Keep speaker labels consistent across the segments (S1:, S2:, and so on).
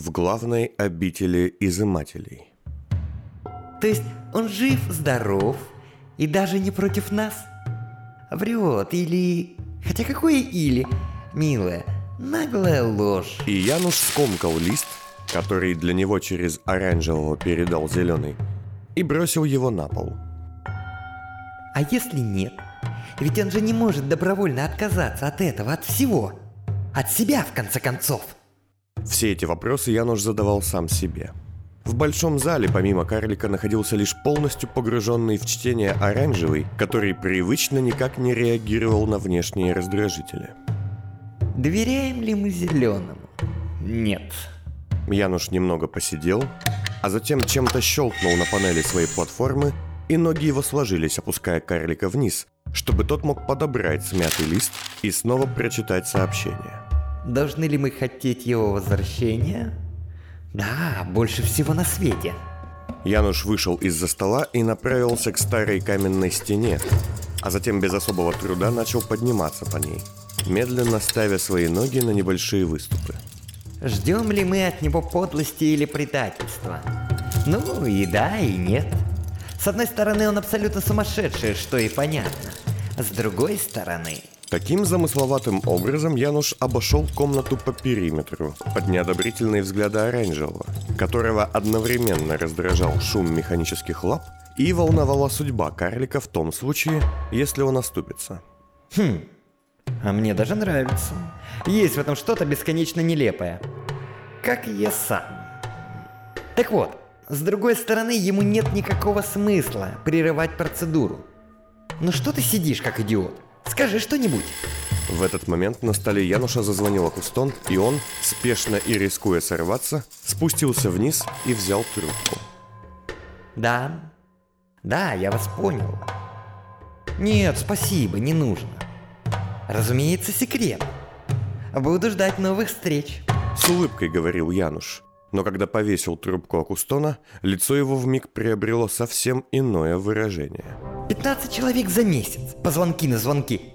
S1: в главной обители изымателей.
S2: То есть он жив, здоров и даже не против нас? Врет или... Хотя какое или? Милая, наглая ложь.
S1: И Януш скомкал лист, который для него через оранжевого передал зеленый, и бросил его на пол.
S2: А если нет? Ведь он же не может добровольно отказаться от этого, от всего. От себя, в конце концов.
S1: Все эти вопросы Януш задавал сам себе. В большом зале помимо карлика находился лишь полностью погруженный в чтение оранжевый, который привычно никак не реагировал на внешние раздражители.
S2: Доверяем ли мы зеленому? Нет.
S1: Януш немного посидел, а затем чем-то щелкнул на панели своей платформы, и ноги его сложились, опуская карлика вниз, чтобы тот мог подобрать смятый лист и снова прочитать сообщение.
S2: Должны ли мы хотеть его возвращения? Да, больше всего на свете.
S1: Януш вышел из-за стола и направился к старой каменной стене, а затем без особого труда начал подниматься по ней, медленно ставя свои ноги на небольшие выступы.
S2: Ждем ли мы от него подлости или предательства? Ну и да, и нет. С одной стороны, он абсолютно сумасшедший, что и понятно. С другой стороны...
S1: Таким замысловатым образом Януш обошел комнату по периметру под неодобрительные взгляды оранжевого, которого одновременно раздражал шум механических лап и волновала судьба карлика в том случае, если он оступится.
S2: Хм, а мне даже нравится. Есть в этом что-то бесконечно нелепое. Как и я сам. Так вот, с другой стороны, ему нет никакого смысла прерывать процедуру. Ну что ты сидишь, как идиот? Скажи что-нибудь.
S1: В этот момент на столе Януша зазвонил Акустон, и он, спешно и рискуя сорваться, спустился вниз и взял трубку.
S2: Да, да, я вас понял. Нет, спасибо, не нужно. Разумеется, секрет. Буду ждать новых встреч.
S1: С улыбкой говорил Януш. Но когда повесил трубку Акустона, лицо его вмиг приобрело совсем иное выражение.
S2: 15 человек за месяц, позвонки на звонки.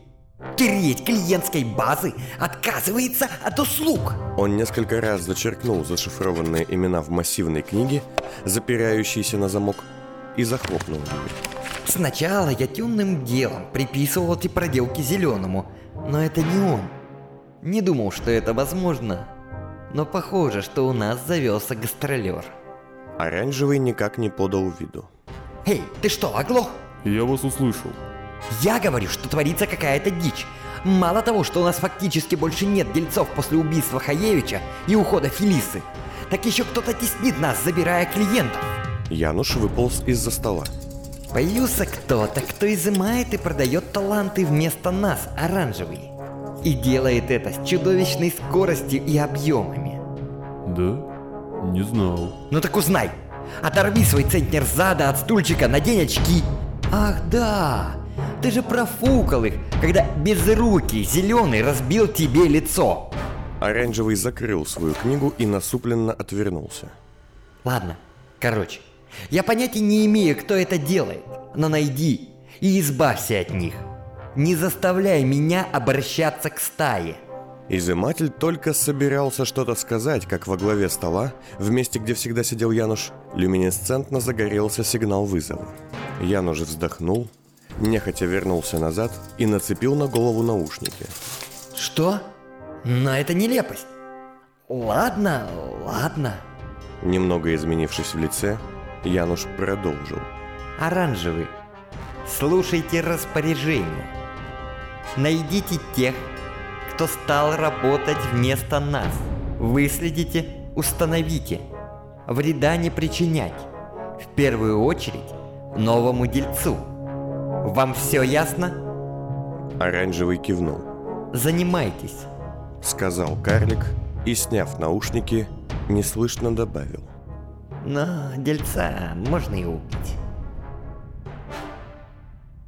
S2: Тереть клиентской базы отказывается от услуг.
S1: Он несколько раз зачеркнул зашифрованные имена в массивной книге, запирающейся на замок, и захлопнул ее.
S2: Сначала я темным делом приписывал эти проделки зеленому, но это не он. Не думал, что это возможно, но похоже, что у нас завелся гастролер.
S1: Оранжевый никак не подал виду.
S2: Эй, ты что, оглох?
S3: Я вас услышал.
S2: Я говорю, что творится какая-то дичь. Мало того, что у нас фактически больше нет дельцов после убийства Хаевича и ухода Фелисы, так еще кто-то теснит нас, забирая клиентов.
S1: Януш выполз из-за стола.
S2: Появился кто-то, кто изымает и продает таланты вместо нас, оранжевый. И делает это с чудовищной скоростью и объемами.
S3: Да? Не знал.
S2: Ну так узнай. Оторви свой центнер зада от стульчика, надень очки. Ах да, ты же профукал их, когда безрукий зеленый разбил тебе лицо.
S1: Оранжевый закрыл свою книгу и насупленно отвернулся.
S2: Ладно, короче, я понятия не имею, кто это делает, но найди и избавься от них. Не заставляй меня обращаться к стае.
S1: Изыматель только собирался что-то сказать, как во главе стола, в месте, где всегда сидел Януш, люминесцентно загорелся сигнал вызова. Януш вздохнул, нехотя вернулся назад и нацепил на голову наушники.
S2: Что? Но это нелепость. Ладно, ладно.
S1: Немного изменившись в лице, Януш продолжил.
S2: Оранжевый, слушайте распоряжение. Найдите тех, кто стал работать вместо нас. Выследите, установите. Вреда не причинять. В первую очередь новому дельцу. Вам все ясно?
S1: Оранжевый кивнул.
S2: Занимайтесь.
S1: Сказал карлик и, сняв наушники, неслышно добавил.
S2: Но дельца можно и убить.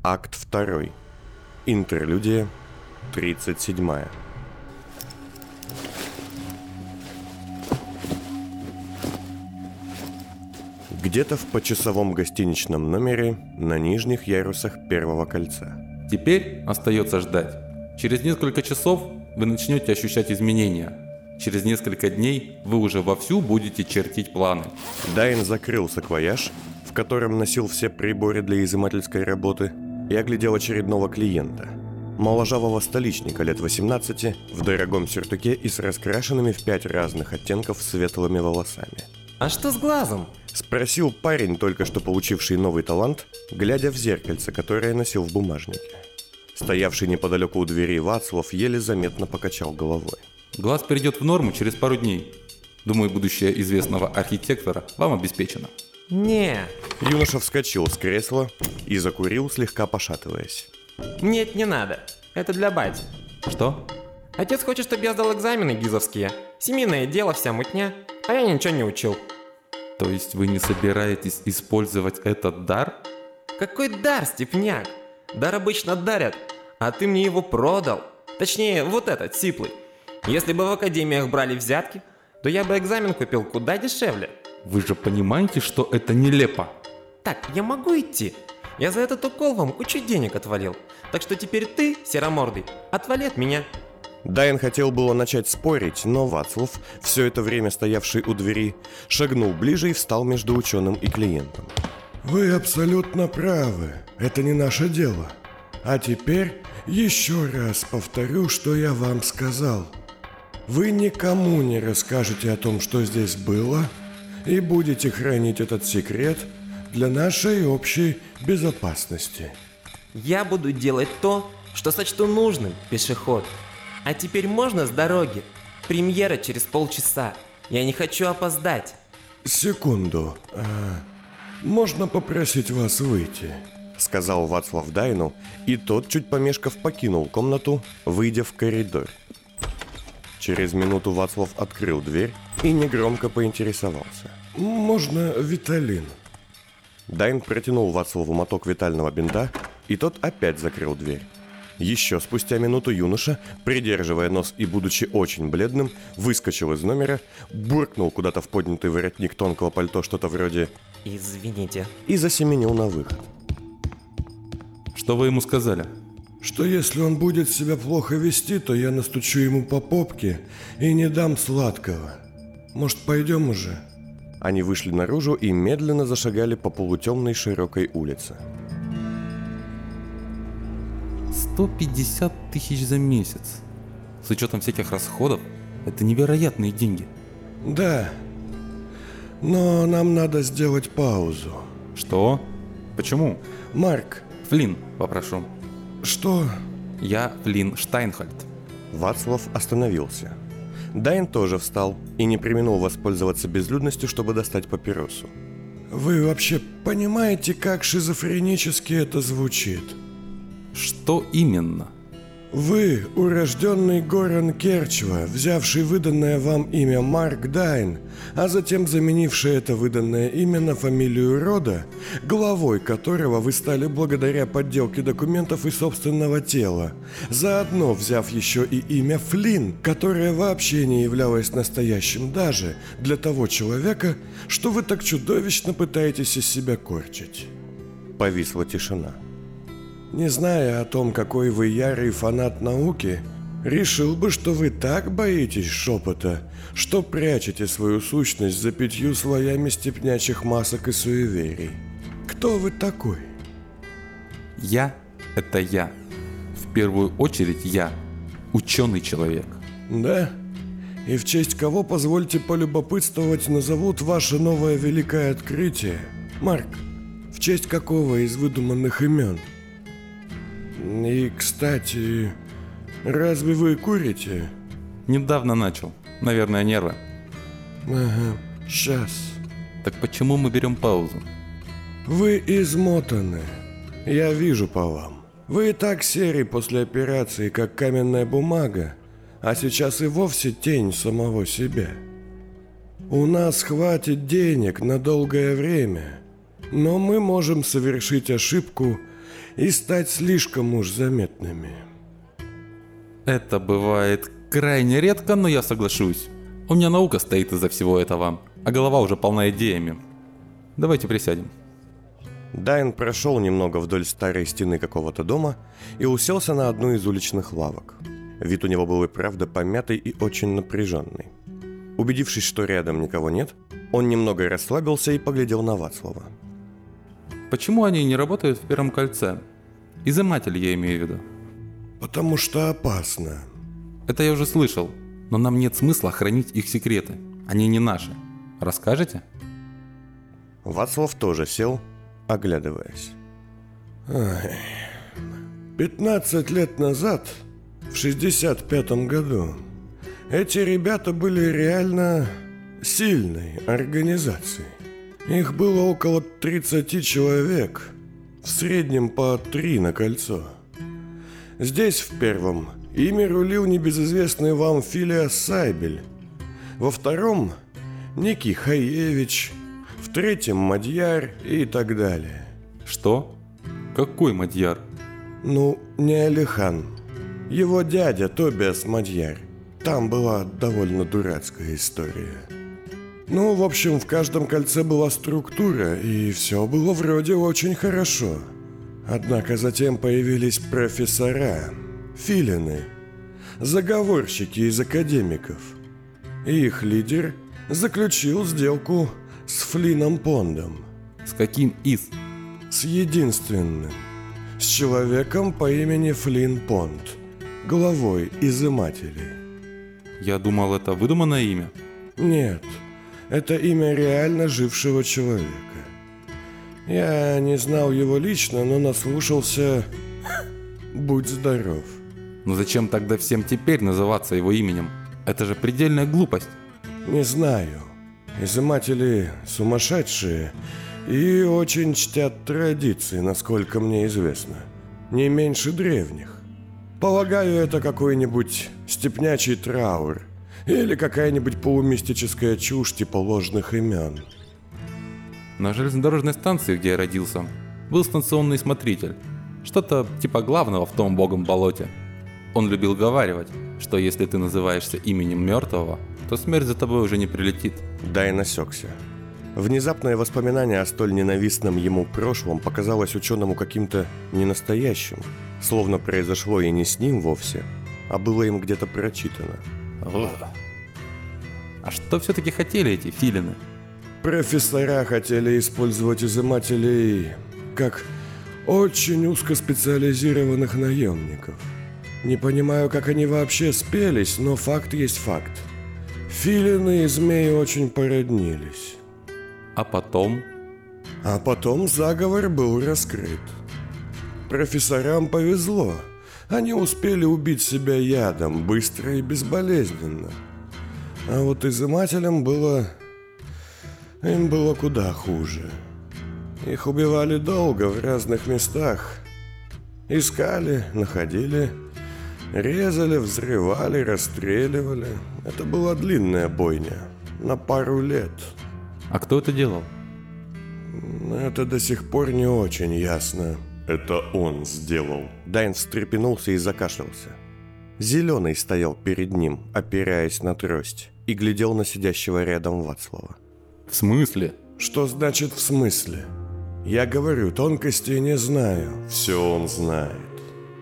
S1: Акт второй. Интерлюдия 37. Где-то в почасовом гостиничном номере на нижних ярусах первого кольца.
S3: Теперь остается ждать. Через несколько часов вы начнете ощущать изменения.
S4: Через несколько дней вы уже вовсю будете чертить планы.
S1: Дайн закрыл саквояж, в котором носил все приборы для изымательской работы, и оглядел очередного клиента. Моложавого столичника лет 18 в дорогом сюртуке и с раскрашенными в пять разных оттенков светлыми волосами.
S5: А что с глазом?
S1: Спросил парень, только что получивший новый талант, глядя в зеркальце, которое носил в бумажнике. Стоявший неподалеку у двери Вацлав еле заметно покачал головой.
S4: Глаз перейдет в норму через пару дней. Думаю, будущее известного архитектора вам обеспечено.
S5: Не,
S1: Юноша вскочил с кресла и закурил, слегка пошатываясь.
S5: нет, не надо. Это для бати.
S4: Что?
S5: Отец хочет, чтобы я сдал экзамены гизовские. Семейное дело, вся мутня. А я ничего не учил.
S4: То есть вы не собираетесь использовать этот дар?
S5: Какой дар, Степняк? Дар обычно дарят, а ты мне его продал. Точнее, вот этот, сиплый. Если бы в академиях брали взятки, то я бы экзамен купил куда дешевле.
S4: Вы же понимаете, что это нелепо.
S5: Так, я могу идти? Я за этот укол вам кучу денег отвалил. Так что теперь ты, серомордый, отвали от меня.
S1: Дайн хотел было начать спорить, но Вацлав, все это время стоявший у двери, шагнул ближе и встал между ученым и клиентом.
S6: Вы абсолютно правы. Это не наше дело. А теперь еще раз повторю, что я вам сказал. Вы никому не расскажете о том, что здесь было, и будете хранить этот секрет для нашей общей безопасности.
S5: Я буду делать то, что сочту нужным, пешеход. А теперь можно с дороги? Премьера через полчаса. Я не хочу опоздать.
S6: Секунду. А, можно попросить вас выйти?
S1: Сказал Вацлав Дайну, и тот, чуть помешков, покинул комнату, выйдя в коридор. Через минуту Вацлав открыл дверь и негромко поинтересовался.
S6: Можно Виталин?
S1: Дайн протянул Вацлаву моток витального бинта, и тот опять закрыл дверь. Еще спустя минуту юноша, придерживая нос и будучи очень бледным, выскочил из номера, буркнул куда-то в поднятый воротник тонкого пальто что-то вроде
S5: Извините.
S1: и засеменил на выход.
S4: Что вы ему сказали?
S6: Что если он будет себя плохо вести, то я настучу ему по попке и не дам сладкого. Может, пойдем уже?
S1: Они вышли наружу и медленно зашагали по полутемной широкой улице.
S4: 150 тысяч за месяц. С учетом всяких расходов, это невероятные деньги.
S6: Да. Но нам надо сделать паузу.
S4: Что? Почему?
S6: Марк,
S4: Флинн, попрошу.
S6: что?
S4: Я Флинн Штайнхольд.
S1: Вацлав остановился. Дайн тоже встал и не применил воспользоваться безлюдностью, чтобы достать папиросу.
S6: Вы вообще понимаете, как шизофренически это звучит?
S4: Что именно?
S6: Вы, урожденный Горан Керчева, взявший выданное вам имя Марк Дайн, а затем заменивший это выданное имя на фамилию рода, главой которого вы стали благодаря подделке документов и собственного тела, заодно взяв еще и имя Флинн, которое вообще не являлось настоящим даже для того человека, что вы так чудовищно пытаетесь из себя корчить.
S1: Повисла тишина.
S6: Не зная о том, какой вы ярый фанат науки, решил бы, что вы так боитесь шепота, что прячете свою сущность за пятью слоями степнячих масок и суеверий. Кто вы такой?
S4: Я – это я. В первую очередь я – ученый человек.
S6: Да? И в честь кого, позвольте полюбопытствовать, назовут ваше новое великое открытие? Марк, в честь какого из выдуманных имен? И, кстати, разве вы курите?
S4: Недавно начал. Наверное, нервы.
S6: Ага, сейчас.
S4: Так почему мы берем паузу?
S6: Вы измотаны. Я вижу по вам. Вы и так серый после операции, как каменная бумага, а сейчас и вовсе тень самого себя. У нас хватит денег на долгое время, но мы можем совершить ошибку и стать слишком уж заметными.
S4: Это бывает крайне редко, но я соглашусь. У меня наука стоит из-за всего этого, а голова уже полна идеями. Давайте присядем.
S1: Дайн прошел немного вдоль старой стены какого-то дома и уселся на одну из уличных лавок. Вид у него был и правда помятый и очень напряженный. Убедившись, что рядом никого нет, он немного расслабился и поглядел на Вацлава.
S4: Почему они не работают в первом кольце? Изыматель я имею в виду.
S6: Потому что опасно.
S4: Это я уже слышал, но нам нет смысла хранить их секреты. Они не наши. Расскажете?
S1: Вацлав тоже сел, оглядываясь.
S6: 15 лет назад, в 65 году, эти ребята были реально сильной организацией. Их было около 30 человек, в среднем по три на кольцо. Здесь в первом ими рулил небезызвестный вам Филия Сайбель. Во втором – некий Хаевич, в третьем – Мадьяр и так далее.
S4: Что? Какой Мадьяр?
S6: Ну, не Алихан. Его дядя Тобиас Мадьяр. Там была довольно дурацкая история. Ну, в общем, в каждом кольце была структура, и все было вроде очень хорошо. Однако затем появились профессора, филины, заговорщики из академиков. И их лидер заключил сделку с Флином Пондом.
S4: С каким из?
S6: С единственным. С человеком по имени Флин Понд, главой изымателей.
S4: Я думал, это выдуманное имя.
S6: Нет, это имя реально жившего человека. Я не знал его лично, но наслушался... Будь здоров.
S4: Но зачем тогда всем теперь называться его именем? Это же предельная глупость.
S6: Не знаю. Изыматели сумасшедшие и очень чтят традиции, насколько мне известно. Не меньше древних. Полагаю, это какой-нибудь степнячий траур или какая-нибудь полумистическая чушь типа ложных имен.
S4: На железнодорожной станции, где я родился, был станционный смотритель. Что-то типа главного в том богом болоте. Он любил говаривать, что если ты называешься именем мертвого, то смерть за тобой уже не прилетит.
S1: Дай насекся. Внезапное воспоминание о столь ненавистном ему прошлом показалось ученому каким-то ненастоящим, словно произошло и не с ним вовсе, а было им где-то прочитано.
S4: А что все-таки хотели эти филины?
S6: Профессора хотели использовать изымателей как очень узкоспециализированных наемников. Не понимаю, как они вообще спелись, но факт есть факт. Филины и змеи очень породнились.
S4: А потом...
S6: А потом заговор был раскрыт. Профессорам повезло. Они успели убить себя ядом, быстро и безболезненно. А вот изымателям было... Им было куда хуже. Их убивали долго в разных местах. Искали, находили, резали, взрывали, расстреливали. Это была длинная бойня. На пару лет.
S4: А кто это делал?
S6: Это до сих пор не очень ясно.
S1: Это он сделал. Дайн встрепенулся и закашлялся. Зеленый стоял перед ним, опираясь на трость, и глядел на сидящего рядом Вацлава.
S4: В смысле?
S6: Что значит в смысле? Я говорю, тонкостей не знаю.
S1: Все он знает.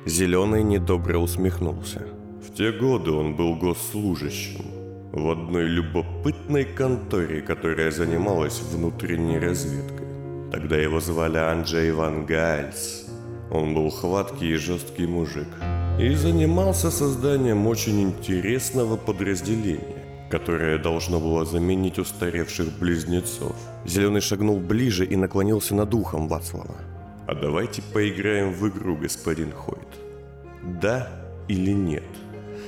S1: Зеленый недобро усмехнулся.
S6: В те годы он был госслужащим в одной любопытной конторе, которая занималась внутренней разведкой. Тогда его звали Анджей Ван Гальс. Он был хваткий и жесткий мужик. И занимался созданием очень интересного подразделения, которое должно было заменить устаревших близнецов.
S1: Зеленый шагнул ближе и наклонился над ухом Вацлава.
S6: А давайте поиграем в игру, господин Хойт. Да или нет?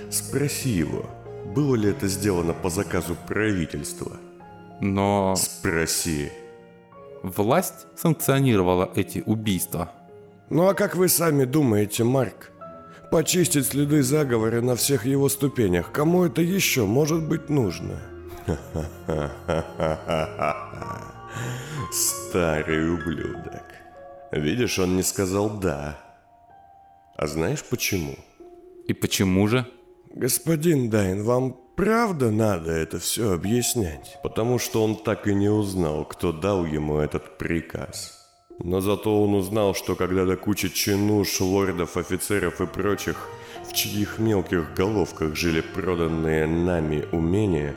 S6: Спроси его, было ли это сделано по заказу правительства.
S4: Но...
S6: Спроси.
S4: Власть санкционировала эти убийства.
S6: Ну а как вы сами думаете, Марк? Почистить следы заговора на всех его ступенях. Кому это еще может быть нужно? Старый ублюдок. Видишь, он не сказал «да». А знаешь почему?
S4: И почему же?
S6: Господин Дайн, вам правда надо это все объяснять? Потому что он так и не узнал, кто дал ему этот приказ.
S1: Но зато он узнал, что когда-то куча чинуш, лордов, офицеров и прочих, в чьих мелких головках жили проданные нами умения,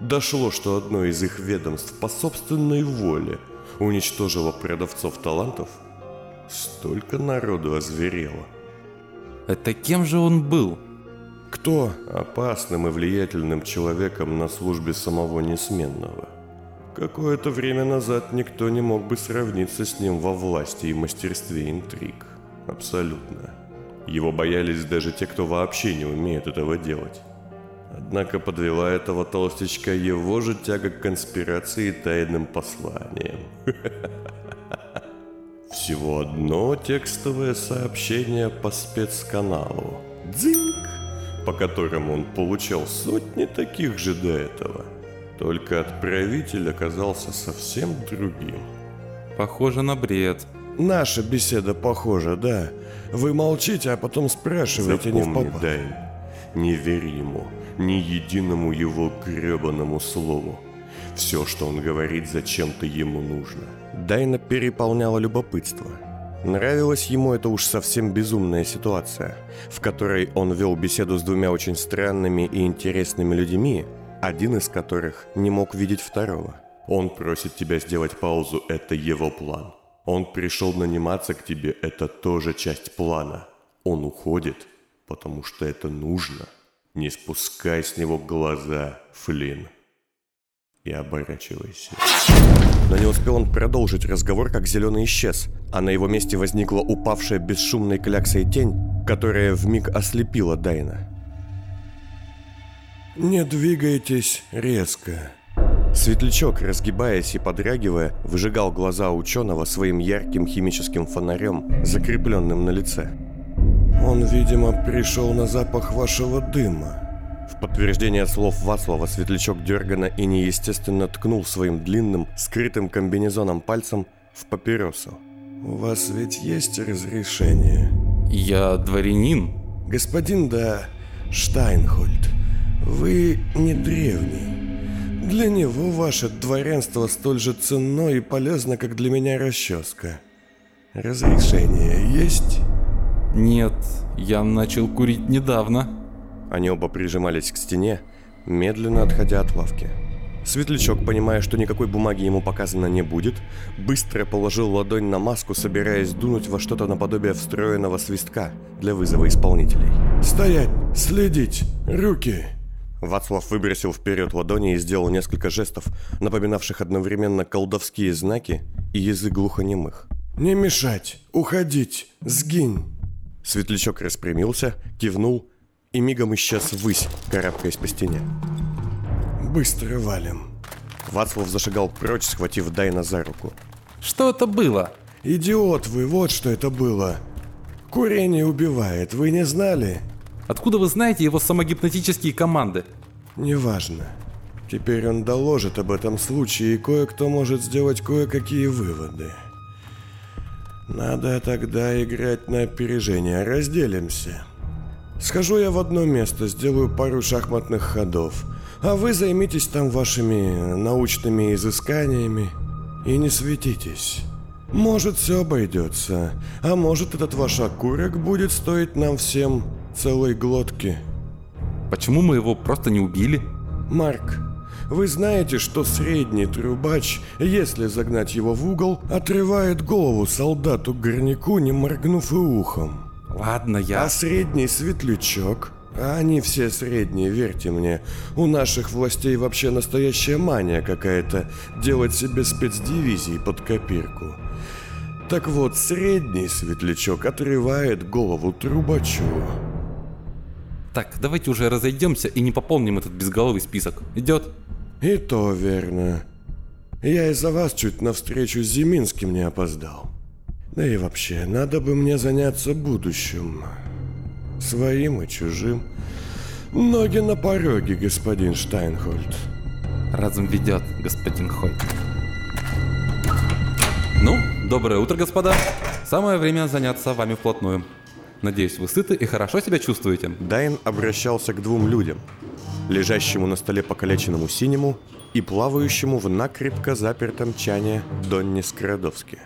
S1: дошло, что одно из их ведомств по собственной воле уничтожило продавцов талантов, столько народу озверело.
S4: Это кем же он был?
S1: Кто опасным и влиятельным человеком на службе самого Несменного? Какое-то время назад никто не мог бы сравниться с ним во власти и мастерстве интриг. Абсолютно. Его боялись даже те, кто вообще не умеет этого делать. Однако подвела этого толстячка его же тяга к конспирации и тайным посланиям. Всего одно текстовое сообщение по спецканалу. Дзинг! По которому он получал сотни таких же до этого. Только отправитель оказался совсем другим.
S4: Похоже на бред.
S1: Наша беседа похожа, да. Вы молчите, а потом спрашиваете не в
S6: Запомни,
S1: попад.
S6: Дайн, не верь ему, ни единому его гребаному слову. Все, что он говорит, зачем-то ему нужно.
S1: Дайна переполняла любопытство. Нравилась ему эта уж совсем безумная ситуация, в которой он вел беседу с двумя очень странными и интересными людьми, один из которых не мог видеть второго.
S6: Он просит тебя сделать паузу, это его план. Он пришел наниматься к тебе, это тоже часть плана. Он уходит, потому что это нужно. Не спускай с него глаза, Флинн. И оборачивайся.
S1: Но не успел он продолжить разговор, как зеленый исчез, а на его месте возникла упавшая бесшумной кляксой тень, которая вмиг ослепила Дайна. «Не двигайтесь резко». Светлячок, разгибаясь и подрягивая, выжигал глаза ученого своим ярким химическим фонарем, закрепленным на лице. «Он, видимо, пришел на запах вашего дыма». В подтверждение слов Вацлава Светлячок дергано и неестественно ткнул своим длинным, скрытым комбинезоном пальцем в папиросу. «У вас ведь есть разрешение?»
S4: Я дворянин.
S1: «Господин да Штайнхольд, вы не древний. Для него ваше дворянство столь же ценно и полезно, как для меня расческа. Разрешение есть?»
S4: Нет, я начал курить недавно.
S1: Они оба прижимались к стене, медленно отходя от лавки. Светлячок, понимая, что никакой бумаги ему показано не будет, быстро положил ладонь на маску, собираясь дунуть во что-то наподобие встроенного свистка для вызова исполнителей. «Стоять! Следить! Руки!» Вацлав выбросил вперед ладони и сделал несколько жестов, напоминавших одновременно колдовские знаки и язык глухонемых. «Не мешать! Уходить! Сгинь!» Светлячок распрямился, кивнул и мигом исчез ввысь, карабкаясь по стене. «Быстро валим!» Вацлав зашагал прочь, схватив Дайна за руку.
S4: Что это было?
S1: «Идиот вы, вот что это было! Курение убивает, вы не знали?»
S4: Откуда вы знаете его самогипнотические команды?
S1: «Неважно. Теперь он доложит об этом случае, и кое-кто может сделать кое-какие выводы. Надо тогда играть на опережение. Разделимся. Схожу я в одно место, сделаю пару шахматных ходов, а вы займитесь там вашими научными изысканиями и не светитесь. Может, все обойдется, а может, этот ваш окурок будет стоить нам всем целой глотки».
S4: Почему мы его просто не убили?
S1: Марк, вы знаете, что средний трубач, если загнать его в угол, отрывает голову солдату-горняку, не моргнув и ухом.
S4: Ладно, я...
S1: А средний светлячок, они все средние, верьте мне, у наших властей вообще настоящая мания какая-то делать себе спецдивизии под копирку. Так вот, средний светлячок отрывает голову трубачу.
S4: Так, давайте уже разойдемся и не пополним этот безголовый список. Идет?
S1: И то верно. Я из-за вас чуть навстречу с Зиминским не опоздал. Да и вообще, надо бы мне заняться будущим. Своим и чужим. Ноги на пороге, господин Штайнхольд.
S4: Разум ведет, господин Хойт. Ну, доброе утро, господа. Самое время заняться вами вплотную. Надеюсь, вы сыты и хорошо себя чувствуете.
S1: Дайн обращался к двум людям. Лежащему на столе покалеченному синему и плавающему в накрепко запертом чане Донне Скрадовски.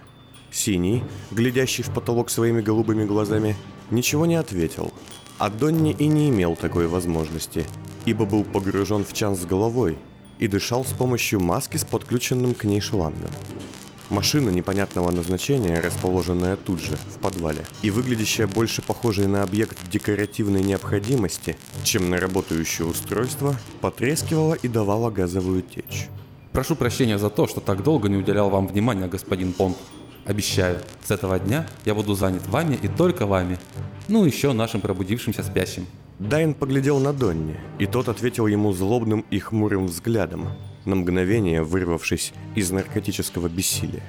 S1: Синий, глядящий в потолок своими голубыми глазами, ничего не ответил. А Донни и не имел такой возможности, ибо был погружен в чан с головой и дышал с помощью маски с подключенным к ней шлангом. Машина непонятного назначения, расположенная тут же, в подвале, и выглядящая больше похожей на объект декоративной необходимости, чем на работающее устройство, потрескивала и давала газовую течь.
S4: Прошу прощения за то, что так долго не уделял вам внимания, господин Понт. Обещаю, с этого дня я буду занят вами и только вами. Ну, еще нашим пробудившимся спящим.
S1: Дайн поглядел на Донни, и тот ответил ему злобным и хмурым взглядом, на мгновение вырвавшись из наркотического бессилия.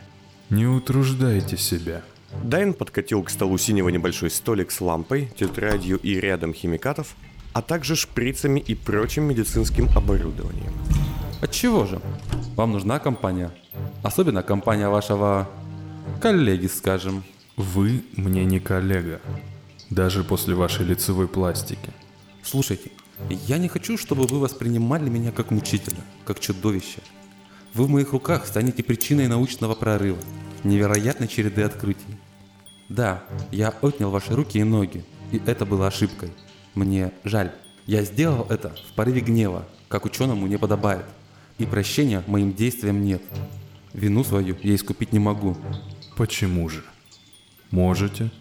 S3: Не утруждайте себя.
S1: Дайн подкатил к столу синего небольшой столик с лампой, тетрадью и рядом химикатов, а также шприцами и прочим медицинским оборудованием.
S4: Отчего же? Вам нужна компания? Особенно компания вашего коллеги, скажем.
S3: Вы мне не коллега. Даже после вашей лицевой пластики.
S4: Слушайте, я не хочу, чтобы вы воспринимали меня как мучителя, как чудовище. Вы в моих руках станете причиной научного прорыва, невероятной череды открытий. Да, я отнял ваши руки и ноги, и это было ошибкой. Мне жаль. Я сделал это в порыве гнева, как ученому не подобает. И прощения моим действиям нет. Вину свою я искупить не могу.
S3: Почему же? Можете.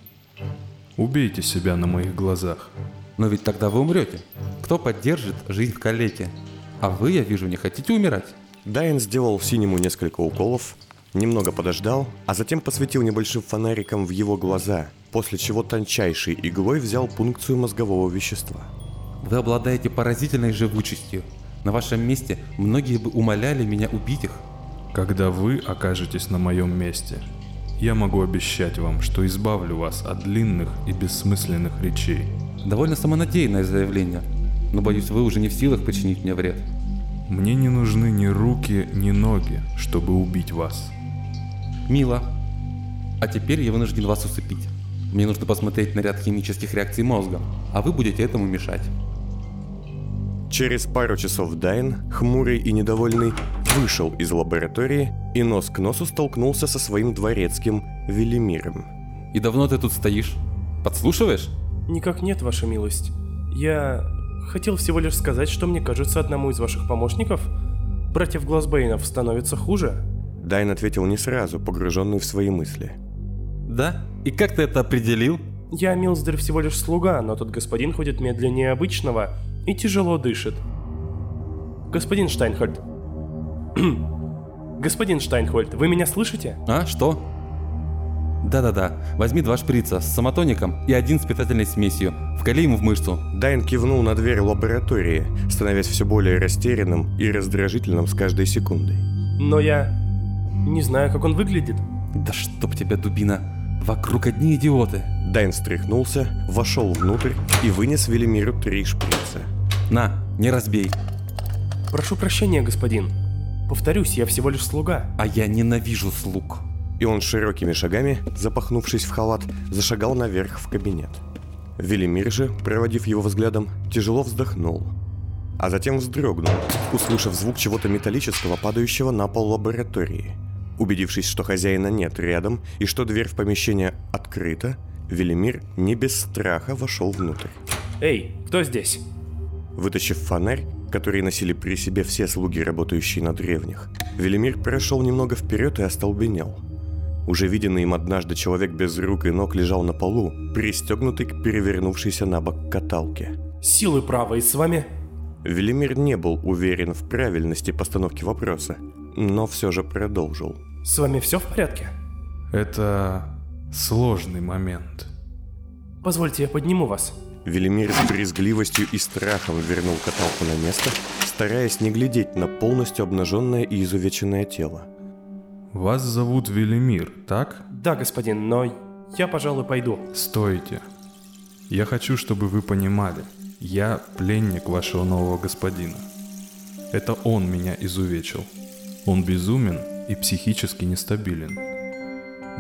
S3: Убейте себя на моих глазах.
S4: Но ведь тогда вы умрете. Кто поддержит жизнь в калеке? А вы, я вижу, не хотите умирать.
S1: Дайн сделал синему несколько уколов, немного подождал, а затем посветил небольшим фонариком в его глаза, после чего тончайшей иглой взял пункцию мозгового вещества.
S4: Вы обладаете поразительной живучестью. На вашем месте многие бы умоляли меня убить их.
S3: Когда вы окажетесь на моем месте, я могу обещать вам, что избавлю вас от длинных и бессмысленных речей.
S4: Довольно самонадеянное заявление, но боюсь, вы уже не в силах причинить мне вред.
S3: Мне не нужны ни руки, ни ноги, чтобы убить вас.
S4: Мило. А теперь я вынужден вас усыпить. Мне нужно посмотреть на ряд химических реакций мозга, а вы будете этому мешать.
S1: Через пару часов Дайн, хмурый и недовольный, вышел из лаборатории и нос к носу столкнулся со своим дворецким Велимиром.
S4: И давно ты тут стоишь? Подслушиваешь?
S7: Никак нет, ваша милость. Я хотел всего лишь сказать, что мне кажется, одному из ваших помощников, братьев Глазбейнов, становится хуже.
S1: Дайн ответил не сразу, погруженный в свои мысли.
S4: Да? И как ты это определил?
S7: Я, Милздер, всего лишь слуга, но тот господин ходит медленнее обычного и тяжело дышит. Господин Штайнхольд. господин Штайнхольд, вы меня слышите?
S4: А, что? Да-да-да, возьми два шприца с самотоником и один с питательной смесью. Вкали ему в мышцу.
S1: Дайн кивнул на дверь лаборатории, становясь все более растерянным и раздражительным с каждой секундой.
S7: Но я не знаю, как он выглядит.
S4: Да чтоб тебя, дубина. Вокруг одни идиоты.
S1: Дайн встряхнулся, вошел внутрь и вынес Велимиру три шприца.
S4: На, не разбей.
S7: Прошу прощения, господин. Повторюсь, я всего лишь слуга.
S4: А я ненавижу слуг.
S1: И он широкими шагами, запахнувшись в халат, зашагал наверх в кабинет. Велимир же, проводив его взглядом, тяжело вздохнул. А затем вздрогнул, услышав звук чего-то металлического, падающего на пол лаборатории. Убедившись, что хозяина нет рядом и что дверь в помещение открыта, Велимир не без страха вошел внутрь.
S7: Эй, кто здесь?
S1: Вытащив фонарь, который носили при себе все слуги, работающие на древних, Велимир прошел немного вперед и остолбенел. Уже виденный им однажды человек без рук и ног лежал на полу, пристегнутый к перевернувшейся на бок каталке.
S7: Силы правой с вами?
S1: Велимир не был уверен в правильности постановки вопроса, но все же продолжил.
S7: С вами все в порядке?
S3: Это сложный момент.
S7: Позвольте, я подниму вас.
S1: Велимир с брезгливостью и страхом вернул каталку на место, стараясь не глядеть на полностью обнаженное и изувеченное тело.
S3: Вас зовут Велимир, так?
S7: Да, господин, но я, пожалуй, пойду.
S3: Стойте. Я хочу, чтобы вы понимали, я пленник вашего нового господина. Это он меня изувечил. Он безумен и психически нестабилен.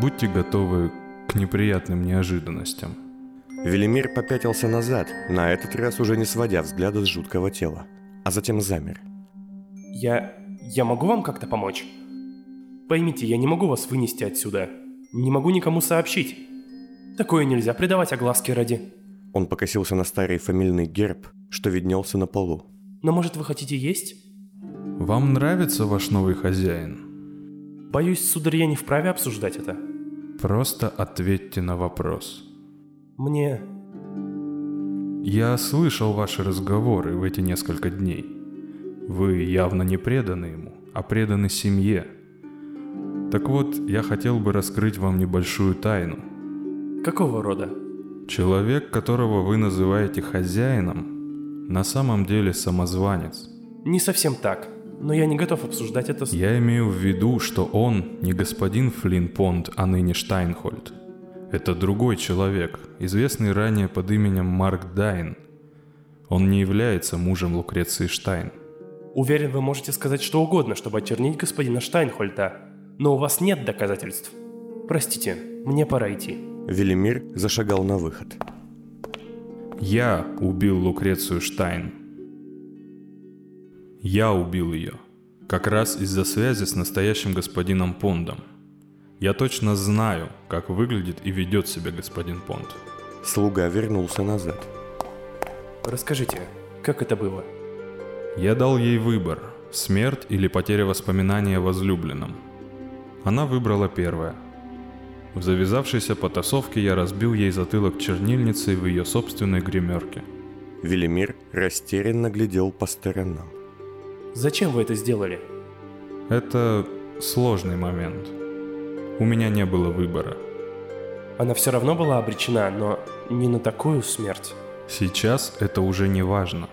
S3: Будьте готовы к неприятным неожиданностям.
S1: Велимир попятился назад, на этот раз уже не сводя взгляда с жуткого тела, а затем замер.
S7: Я... я могу вам как-то помочь? Поймите, я не могу вас вынести отсюда. Не могу никому сообщить. Такое нельзя придавать огласке ради.
S1: Он покосился на старый фамильный герб, что виднелся на полу.
S7: Но может вы хотите есть?
S3: Вам нравится ваш новый хозяин?
S7: Боюсь, сударь, я не вправе обсуждать это.
S3: Просто ответьте на вопрос.
S7: Мне...
S3: Я слышал ваши разговоры в эти несколько дней. Вы явно не преданы ему, а преданы семье. Так вот, я хотел бы раскрыть вам небольшую тайну.
S7: Какого рода?
S3: Человек, которого вы называете хозяином, на самом деле самозванец.
S7: Не совсем так, но я не готов обсуждать это с...
S3: Я имею в виду, что он не господин Флинн Понт, а ныне Штайнхольд. Это другой человек, известный ранее под именем Марк Дайн. Он не является мужем Лукреции Штайн.
S7: Уверен, вы можете сказать что угодно, чтобы очернить господина Штайнхольта, но у вас нет доказательств. Простите, мне пора идти.
S1: Велимир зашагал на выход.
S3: Я убил Лукрецию Штайн. Я убил ее. Как раз из-за связи с настоящим господином Пондом. Я точно знаю, как выглядит и ведет себя господин Понд.
S1: Слуга вернулся назад.
S7: Расскажите, как это было?
S3: Я дал ей выбор – смерть или потеря воспоминания о возлюбленном. Она выбрала первое. В завязавшейся потасовке я разбил ей затылок чернильницей в ее собственной гримерке.
S1: Велимир растерянно глядел по сторонам.
S7: Зачем вы это сделали?
S3: Это сложный момент. У меня не было выбора.
S7: Она все равно была обречена, но не на такую смерть.
S3: Сейчас это уже не важно.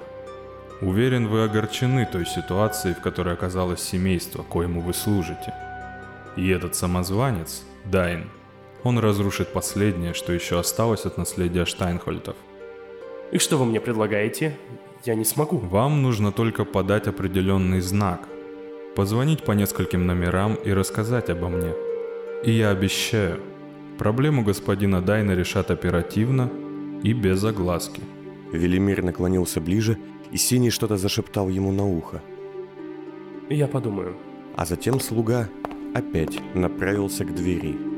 S3: Уверен, вы огорчены той ситуацией, в которой оказалось семейство, коему вы служите. И этот самозванец, Дайн, он разрушит последнее, что еще осталось от наследия Штайнхольтов.
S7: И что вы мне предлагаете? Я не смогу.
S3: Вам нужно только подать определенный знак, позвонить по нескольким номерам и рассказать обо мне. И я обещаю, проблему господина Дайна решат оперативно и без огласки.
S1: Велимир наклонился ближе, и Синий что-то зашептал ему на ухо.
S7: Я подумаю.
S1: А затем слуга опять направился к двери.